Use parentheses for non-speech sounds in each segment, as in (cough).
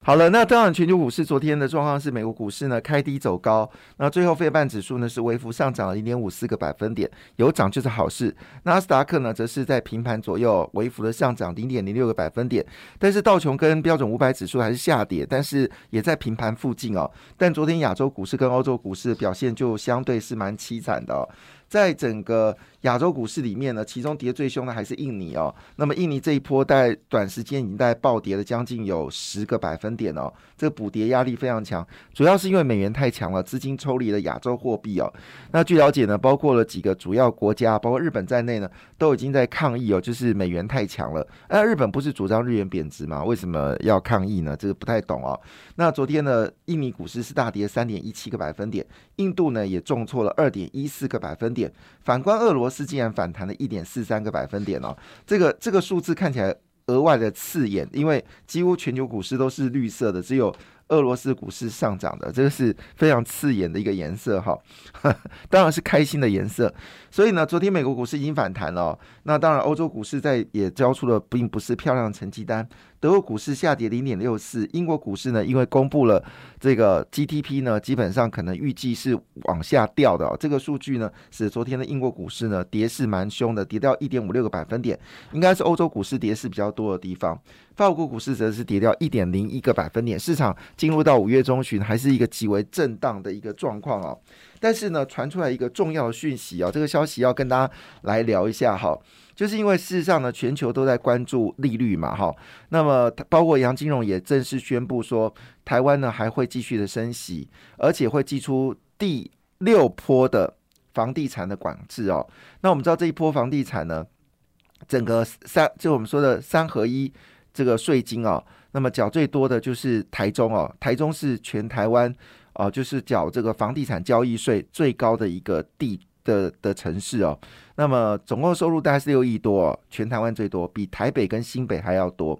好了，那当然，全球股市昨天的状况是，美国股市呢开低走高，那最后费半指数呢是微幅上涨了零点五四个百分点，有涨就是好事。纳斯达克呢则是在平盘左右，微幅的上涨零点零六个百分点，但是道琼跟标准五百指数还是下跌，但是也在平盘附近哦。但昨天亚洲股市跟欧洲股市表现就相对是蛮凄惨的。在整个亚洲股市里面呢，其中跌最凶的还是印尼哦。那么印尼这一波在短时间已经在暴跌了将近有十个百分点哦，这个补跌压力非常强，主要是因为美元太强了，资金抽离了亚洲货币哦。那据了解呢，包括了几个主要国家，包括日本在内呢，都已经在抗议哦，就是美元太强了。那日本不是主张日元贬值吗？为什么要抗议呢？这个不太懂哦。那昨天呢，印尼股市是大跌三点一七个百分点，印度呢也重挫了二点一四个百分点。反观俄罗斯，竟然反弹了一点四三个百分点哦，这个这个数字看起来额外的刺眼，因为几乎全球股市都是绿色的，只有。俄罗斯股市上涨的，这个是非常刺眼的一个颜色哈，(laughs) 当然是开心的颜色。所以呢，昨天美国股市已经反弹了，那当然欧洲股市在也交出了并不是漂亮成绩单。德国股市下跌零点六四，英国股市呢，因为公布了这个 GDP 呢，基本上可能预计是往下掉的。这个数据呢，使昨天的英国股市呢跌势蛮凶的，跌掉一点五六个百分点，应该是欧洲股市跌势比较多的地方。法国股市则是跌掉一点零一个百分点，市场进入到五月中旬还是一个极为震荡的一个状况啊。但是呢，传出来一个重要的讯息啊，这个消息要跟大家来聊一下哈。就是因为事实上呢，全球都在关注利率嘛，哈。那么包括杨金荣也正式宣布说，台湾呢还会继续的升息，而且会寄出第六波的房地产的管制哦。那我们知道这一波房地产呢，整个三就我们说的三合一这个税金哦，那么缴最多的就是台中哦，台中是全台湾哦，就是缴这个房地产交易税最高的一个地。的的城市哦，那么总共收入大概是六亿多，全台湾最多，比台北跟新北还要多。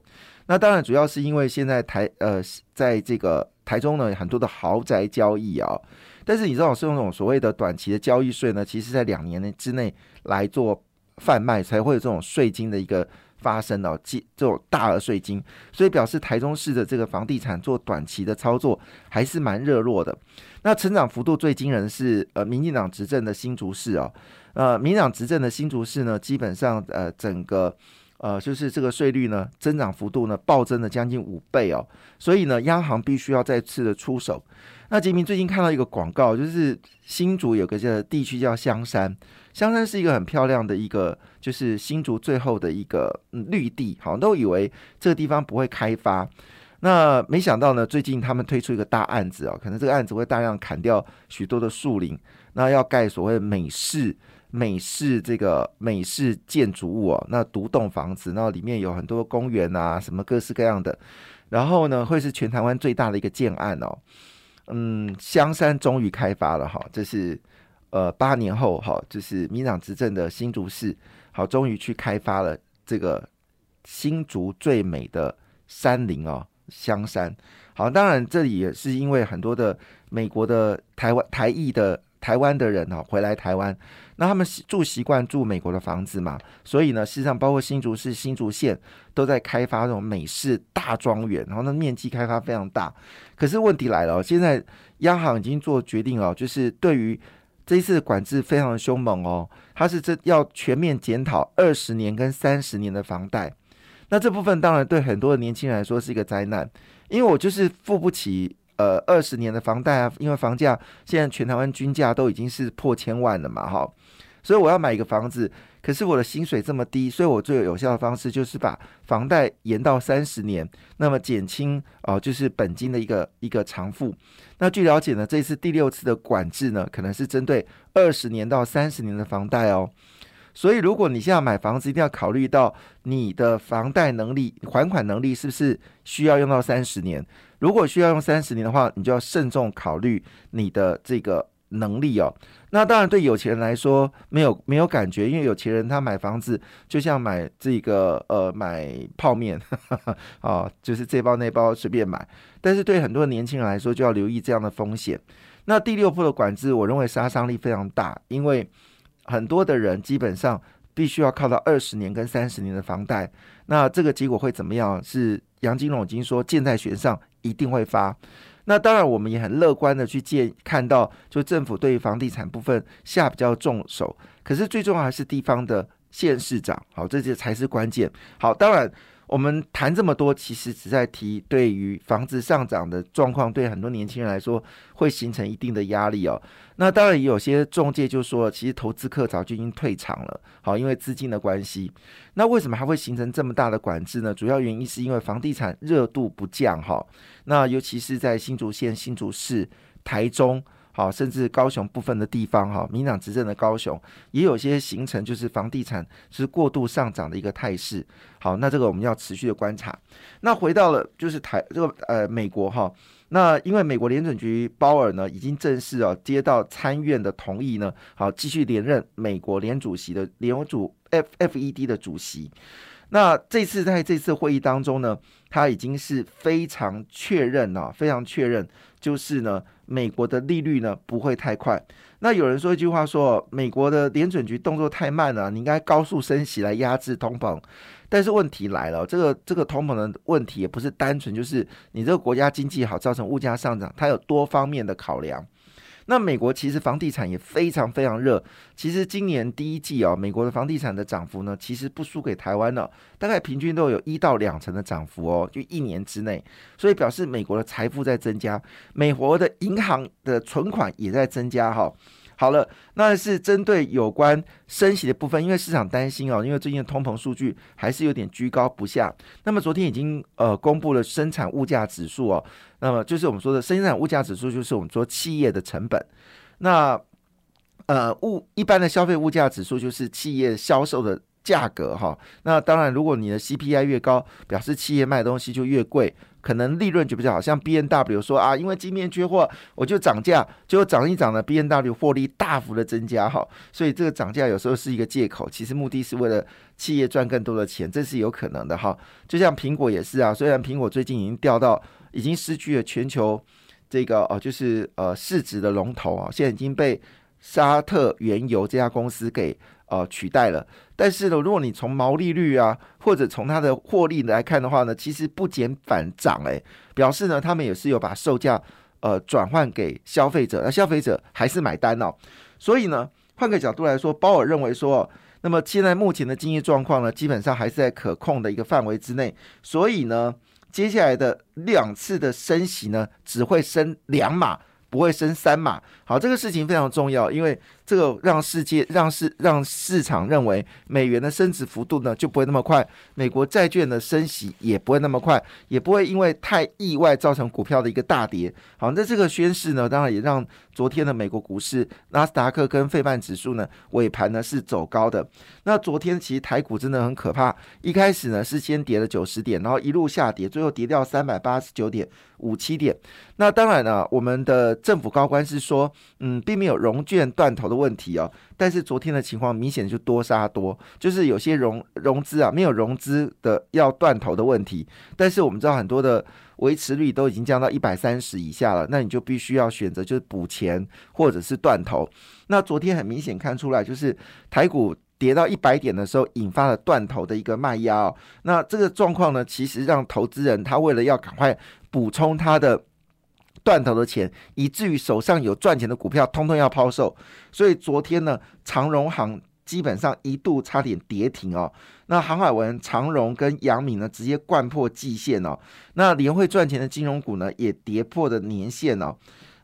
那当然主要是因为现在台呃，在这个台中呢，很多的豪宅交易啊，但是你知道是用这种所谓的短期的交易税呢，其实在两年内之内来做贩卖，才会有这种税金的一个。发生了这这种大额税金，所以表示台中市的这个房地产做短期的操作还是蛮热络的。那成长幅度最惊人是呃，民进党执政的新竹市哦，呃，民党执政的新竹市呢，基本上呃，整个呃，就是这个税率呢，增长幅度呢，暴增了将近五倍哦。所以呢，央行必须要再次的出手。那杰明最近看到一个广告，就是新竹有个叫地区叫香山。香山是一个很漂亮的一个，就是新竹最后的一个嗯绿地，好像，都以为这个地方不会开发，那没想到呢，最近他们推出一个大案子哦，可能这个案子会大量砍掉许多的树林，那要盖所谓美式美式这个美式建筑物哦，那独栋房子，那里面有很多公园啊，什么各式各样的，然后呢，会是全台湾最大的一个建案哦，嗯，香山终于开发了哈，这是。呃，八年后，哈，就是民党执政的新竹市，好，终于去开发了这个新竹最美的山林哦，香山。好，当然这里也是因为很多的美国的台湾台裔的台湾的人哦，回来台湾，那他们住习惯住美国的房子嘛，所以呢，事实上包括新竹市、新竹县都在开发这种美式大庄园，然后那面积开发非常大。可是问题来了，现在央行已经做决定了，就是对于这一次管制非常的凶猛哦，它是这要全面检讨二十年跟三十年的房贷，那这部分当然对很多的年轻人来说是一个灾难，因为我就是付不起呃二十年的房贷啊，因为房价现在全台湾均价都已经是破千万了嘛，哈，所以我要买一个房子。可是我的薪水这么低，所以我最有效的方式就是把房贷延到三十年，那么减轻哦，就是本金的一个一个偿付。那据了解呢，这次第六次的管制呢，可能是针对二十年到三十年的房贷哦。所以如果你现在买房子，一定要考虑到你的房贷能力、还款能力是不是需要用到三十年。如果需要用三十年的话，你就要慎重考虑你的这个能力哦。那当然对有钱人来说没有没有感觉，因为有钱人他买房子就像买这个呃买泡面啊，(laughs) 就是这包那包随便买。但是对很多年轻人来说，就要留意这样的风险。那第六步的管制，我认为杀伤力非常大，因为很多的人基本上必须要靠到二十年跟三十年的房贷。那这个结果会怎么样？是杨金龙已经说箭在弦上，一定会发。那当然，我们也很乐观的去见看到，就政府对于房地产部分下比较重手。可是最重要还是地方的县市长，好，这些才是关键。好，当然我们谈这么多，其实只在提对于房子上涨的状况，对很多年轻人来说会形成一定的压力哦。那当然有些中介就说，其实投资客早就已经退场了，好，因为资金的关系。那为什么还会形成这么大的管制呢？主要原因是因为房地产热度不降，哈。那尤其是在新竹县、新竹市、台中，好，甚至高雄部分的地方，哈，民党执政的高雄，也有些形成就是房地产是过度上涨的一个态势。好，那这个我们要持续的观察。那回到了就是台这个呃美国哈，那因为美国联准局鲍尔呢已经正式啊接到参院的同意呢，好继续连任美国联主席的联主 F F E D 的主席。那这次在这次会议当中呢，他已经是非常确认了，非常确认，就是呢，美国的利率呢不会太快。那有人说一句话说，美国的联准局动作太慢了，你应该高速升息来压制通膨。但是问题来了，这个这个通膨的问题也不是单纯就是你这个国家经济好造成物价上涨，它有多方面的考量。那美国其实房地产也非常非常热，其实今年第一季啊，美国的房地产的涨幅呢，其实不输给台湾了，大概平均都有一到两成的涨幅哦，就一年之内，所以表示美国的财富在增加，美国的银行的存款也在增加哈。好了，那是针对有关升息的部分，因为市场担心哦，因为最近的通膨数据还是有点居高不下。那么昨天已经呃公布了生产物价指数哦，那么就是我们说的生产物价指数，就是我们说企业的成本。那呃物一般的消费物价指数就是企业销售的价格哈。那当然，如果你的 CPI 越高，表示企业卖东西就越贵。可能利润就比较好，像 B N W 说啊，因为今年缺货，我就涨价，结果涨一涨呢，B N W 获利大幅的增加哈，所以这个涨价有时候是一个借口，其实目的是为了企业赚更多的钱，这是有可能的哈。就像苹果也是啊，虽然苹果最近已经掉到已经失去了全球这个哦，就是呃市值的龙头啊，现在已经被沙特原油这家公司给。呃，取代了。但是呢，如果你从毛利率啊，或者从它的获利来看的话呢，其实不减反涨，诶，表示呢，他们也是有把售价呃转换给消费者，那消费者还是买单哦。所以呢，换个角度来说，鲍尔认为说，那么现在目前的经济状况呢，基本上还是在可控的一个范围之内。所以呢，接下来的两次的升息呢，只会升两码，不会升三码。好，这个事情非常重要，因为。这个让世界让市让市场认为美元的升值幅度呢就不会那么快，美国债券的升息也不会那么快，也不会因为太意外造成股票的一个大跌。好，那这个宣示呢，当然也让昨天的美国股市纳斯达克跟费半指数呢尾盘呢是走高的。那昨天其实台股真的很可怕，一开始呢是先跌了九十点，然后一路下跌，最后跌掉三百八十九点五七点。那当然呢，我们的政府高官是说，嗯，并没有融券断头的。问题哦，但是昨天的情况明显就多杀多，就是有些融融资啊没有融资的要断头的问题。但是我们知道很多的维持率都已经降到一百三十以下了，那你就必须要选择就是补钱或者是断头。那昨天很明显看出来，就是台股跌到一百点的时候，引发了断头的一个卖压。那这个状况呢，其实让投资人他为了要赶快补充他的。赚头的钱，以至于手上有赚钱的股票，通通要抛售。所以昨天呢，长荣行基本上一度差点跌停哦。那航海文、长荣跟杨敏呢，直接灌破季线哦。那联会赚钱的金融股呢，也跌破的年线哦。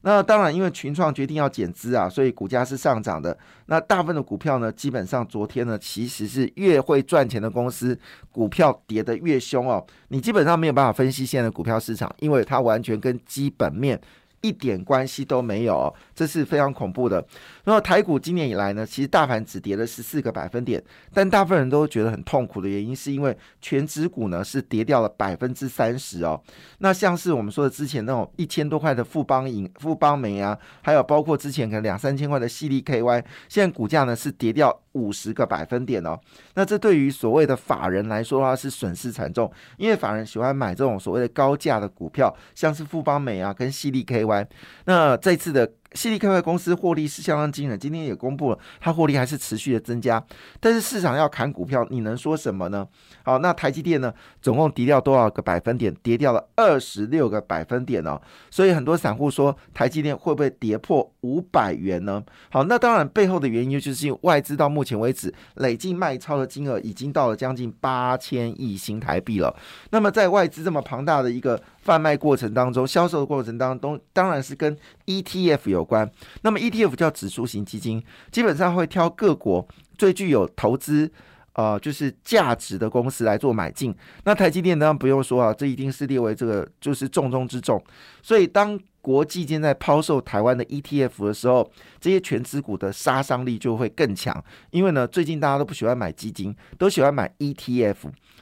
那当然，因为群创决定要减资啊，所以股价是上涨的。那大部分的股票呢，基本上昨天呢，其实是越会赚钱的公司，股票跌得越凶哦。你基本上没有办法分析现在的股票市场，因为它完全跟基本面一点关系都没有，这是非常恐怖的。然后台股今年以来呢，其实大盘只跌了十四个百分点，但大部分人都觉得很痛苦的原因，是因为全指股呢是跌掉了百分之三十哦。那像是我们说的之前那种一千多块的富邦银、富邦煤啊，还有包括之前可能两三千块的细粒 KY，现在股价呢是跌掉五十个百分点哦。那这对于所谓的法人来说的话，是损失惨重，因为法人喜欢买这种所谓的高价的股票，像是富邦美啊跟西利 KY。那这次的。西利 KY 公司获利是相当惊人，今天也公布了，它获利还是持续的增加。但是市场要砍股票，你能说什么呢？好，那台积电呢，总共跌掉多少个百分点？跌掉了二十六个百分点哦。所以很多散户说，台积电会不会跌破五百元呢？好，那当然背后的原因就是外资到目前为止累计卖超的金额已经到了将近八千亿新台币了。那么在外资这么庞大的一个贩卖过程当中，销售的过程当中，当然是跟 ETF 有关。那么 ETF 叫指数型基金，基本上会挑各国最具有投资呃就是价值的公司来做买进。那台积电当然不用说啊，这一定是列为这个就是重中之重。所以当国际间在抛售台湾的 ETF 的时候，这些全资股的杀伤力就会更强。因为呢，最近大家都不喜欢买基金，都喜欢买 ETF。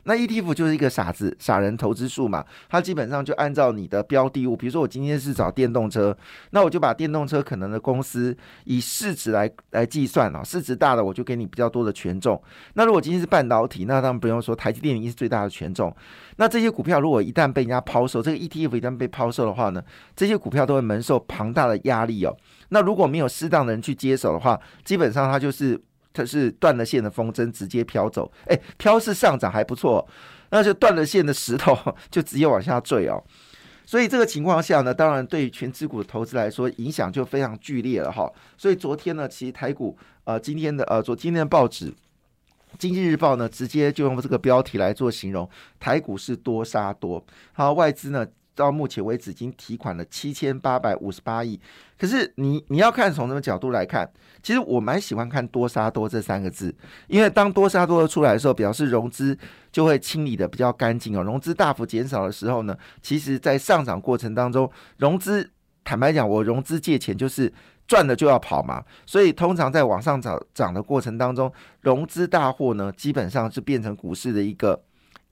那 ETF 就是一个傻子、傻人投资数嘛，它基本上就按照你的标的物，比如说我今天是找电动车，那我就把电动车可能的公司以市值来来计算啊，市值大的我就给你比较多的权重。那如果今天是半导体，那当然不用说，台积电已经是最大的权重。那这些股票如果一旦被人家抛售，这个 ETF 一旦被抛售的话呢，这些股股票都会蒙受庞大的压力哦。那如果没有适当的人去接手的话，基本上它就是。它是断了线的风筝直接飘走，哎，飘是上涨还不错，那就断了线的石头 (laughs) 就直接往下坠哦。所以这个情况下呢，当然对于全指股的投资来说影响就非常剧烈了哈。所以昨天呢，其实台股呃今天的呃昨今天的报纸《经济日报》呢，直接就用这个标题来做形容，台股是多杀多，好外资呢。到目前为止已经提款了七千八百五十八亿，可是你你要看从什么角度来看？其实我蛮喜欢看多杀多这三个字，因为当多杀多出来的时候，表示融资就会清理的比较干净哦。融资大幅减少的时候呢，其实在上涨过程当中，融资坦白讲，我融资借钱就是赚了就要跑嘛，所以通常在往上涨涨的过程当中，融资大户呢基本上是变成股市的一个。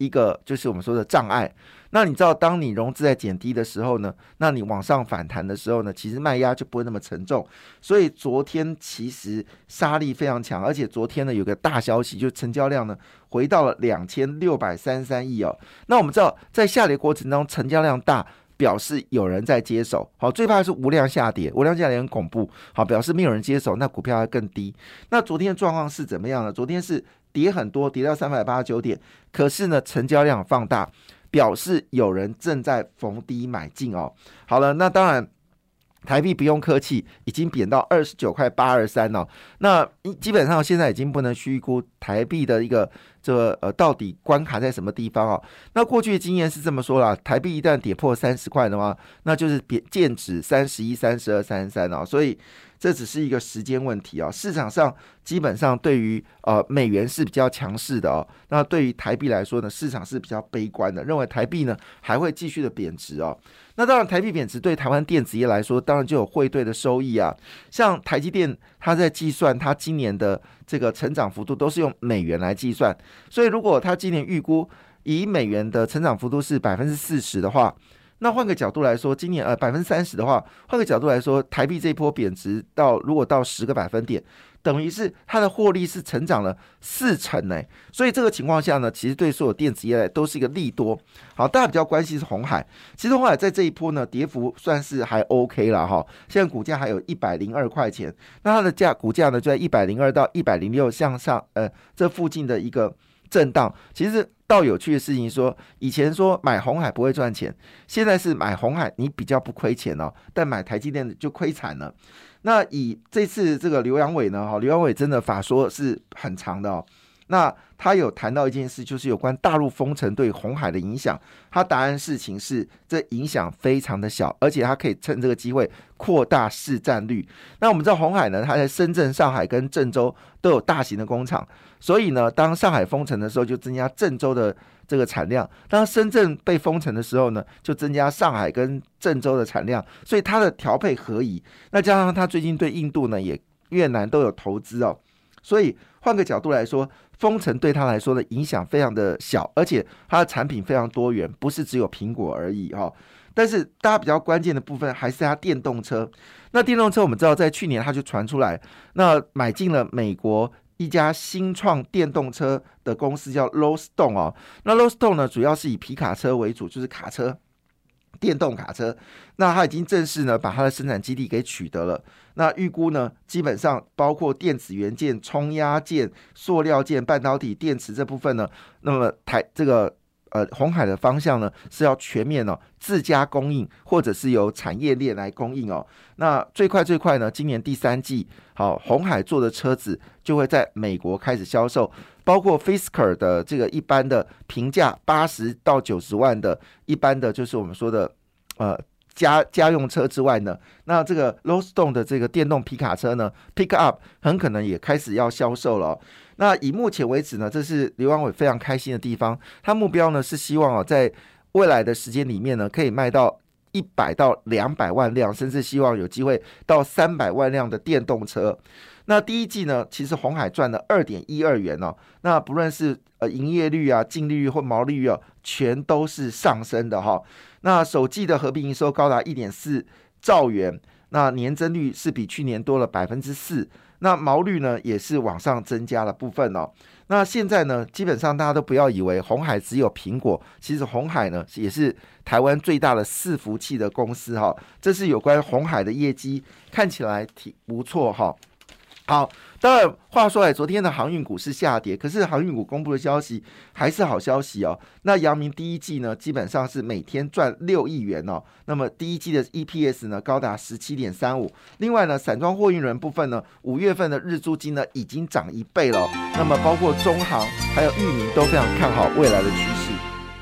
一个就是我们说的障碍。那你知道，当你融资在减低的时候呢，那你往上反弹的时候呢，其实卖压就不会那么沉重。所以昨天其实杀力非常强，而且昨天呢有个大消息，就成交量呢回到了两千六百三十三亿哦。那我们知道，在下跌过程当中，成交量大，表示有人在接手。好，最怕是无量下跌，无量下跌很恐怖。好，表示没有人接手，那股票要更低。那昨天的状况是怎么样呢？昨天是。跌很多，跌到三百八十九点，可是呢，成交量放大，表示有人正在逢低买进哦。好了，那当然，台币不用客气，已经贬到二十九块八二三了。那基本上现在已经不能虚估台币的一个这个呃到底关卡在什么地方哦。那过去的经验是这么说啦，台币一旦跌破三十块的话，那就是贬见指三十一、三十二、三十三哦。所以。这只是一个时间问题啊！市场上基本上对于呃美元是比较强势的哦，那对于台币来说呢，市场是比较悲观的，认为台币呢还会继续的贬值哦。那当然，台币贬值对台湾电子业来说，当然就有汇兑的收益啊。像台积电，它在计算它今年的这个成长幅度都是用美元来计算，所以如果它今年预估以美元的成长幅度是百分之四十的话。那换个角度来说，今年呃百分之三十的话，换个角度来说，台币这一波贬值到如果到十个百分点，等于是它的获利是成长了四成呢。所以这个情况下呢，其实对所有电子业来都是一个利多。好，大家比较关心是红海，其实红海在这一波呢跌幅算是还 OK 了哈，现在股价还有一百零二块钱，那它的价股价呢就在一百零二到一百零六向上呃这附近的一个震荡，其实。倒有趣的事情说，以前说买红海不会赚钱，现在是买红海你比较不亏钱哦，但买台积电就亏惨了。那以这次这个刘阳伟呢，哈，刘阳伟真的法说是很长的哦。那他有谈到一件事，就是有关大陆封城对红海的影响。他答案事情是，这影响非常的小，而且他可以趁这个机会扩大市占率。那我们知道红海呢，它在深圳、上海跟郑州都有大型的工厂，所以呢，当上海封城的时候，就增加郑州的这个产量。当深圳被封城的时候呢，就增加上海跟郑州的产量，所以它的调配合宜。那加上他最近对印度呢也越南都有投资哦，所以换个角度来说，封城对他来说的影响非常的小，而且它的产品非常多元，不是只有苹果而已哈。但是大家比较关键的部分还是它电动车。那电动车我们知道，在去年它就传出来，那买进了美国一家新创电动车的公司叫 l o w s t o n e 哦。那 l o w s t o n e 呢，主要是以皮卡车为主，就是卡车。电动卡车，那它已经正式呢把它的生产基地给取得了。那预估呢，基本上包括电子元件、冲压件、塑料件、半导体、电池这部分呢，那么台这个。呃，红海的方向呢是要全面哦自家供应，或者是由产业链来供应哦。那最快最快呢，今年第三季，好，红海做的车子就会在美国开始销售，包括 Fisker 的这个一般的平价八十到九十万的一般的，就是我们说的呃。家家用车之外呢，那这个 l o w s t o n e 的这个电动皮卡车呢，Pick Up 很可能也开始要销售了。那以目前为止呢，这是刘安伟非常开心的地方。他目标呢是希望啊，在未来的时间里面呢，可以卖到一百到两百万辆，甚至希望有机会到三百万辆的电动车。那第一季呢，其实红海赚了二点一二元哦。那不论是呃营业率啊、净利率或毛利率啊，全都是上升的哈。那首季的合并营收高达一点四兆元，那年增率是比去年多了百分之四。那毛率呢，也是往上增加了部分哦。那现在呢，基本上大家都不要以为红海只有苹果，其实红海呢也是台湾最大的伺服器的公司哈。这是有关红海的业绩，看起来挺不错哈。好，当然话说来，昨天的航运股是下跌，可是航运股公布的消息还是好消息哦。那阳明第一季呢，基本上是每天赚六亿元哦。那么第一季的 EPS 呢，高达十七点三五。另外呢，散装货运轮部分呢，五月份的日租金呢，已经涨一倍了。那么包括中航还有裕民都非常看好未来的趋势。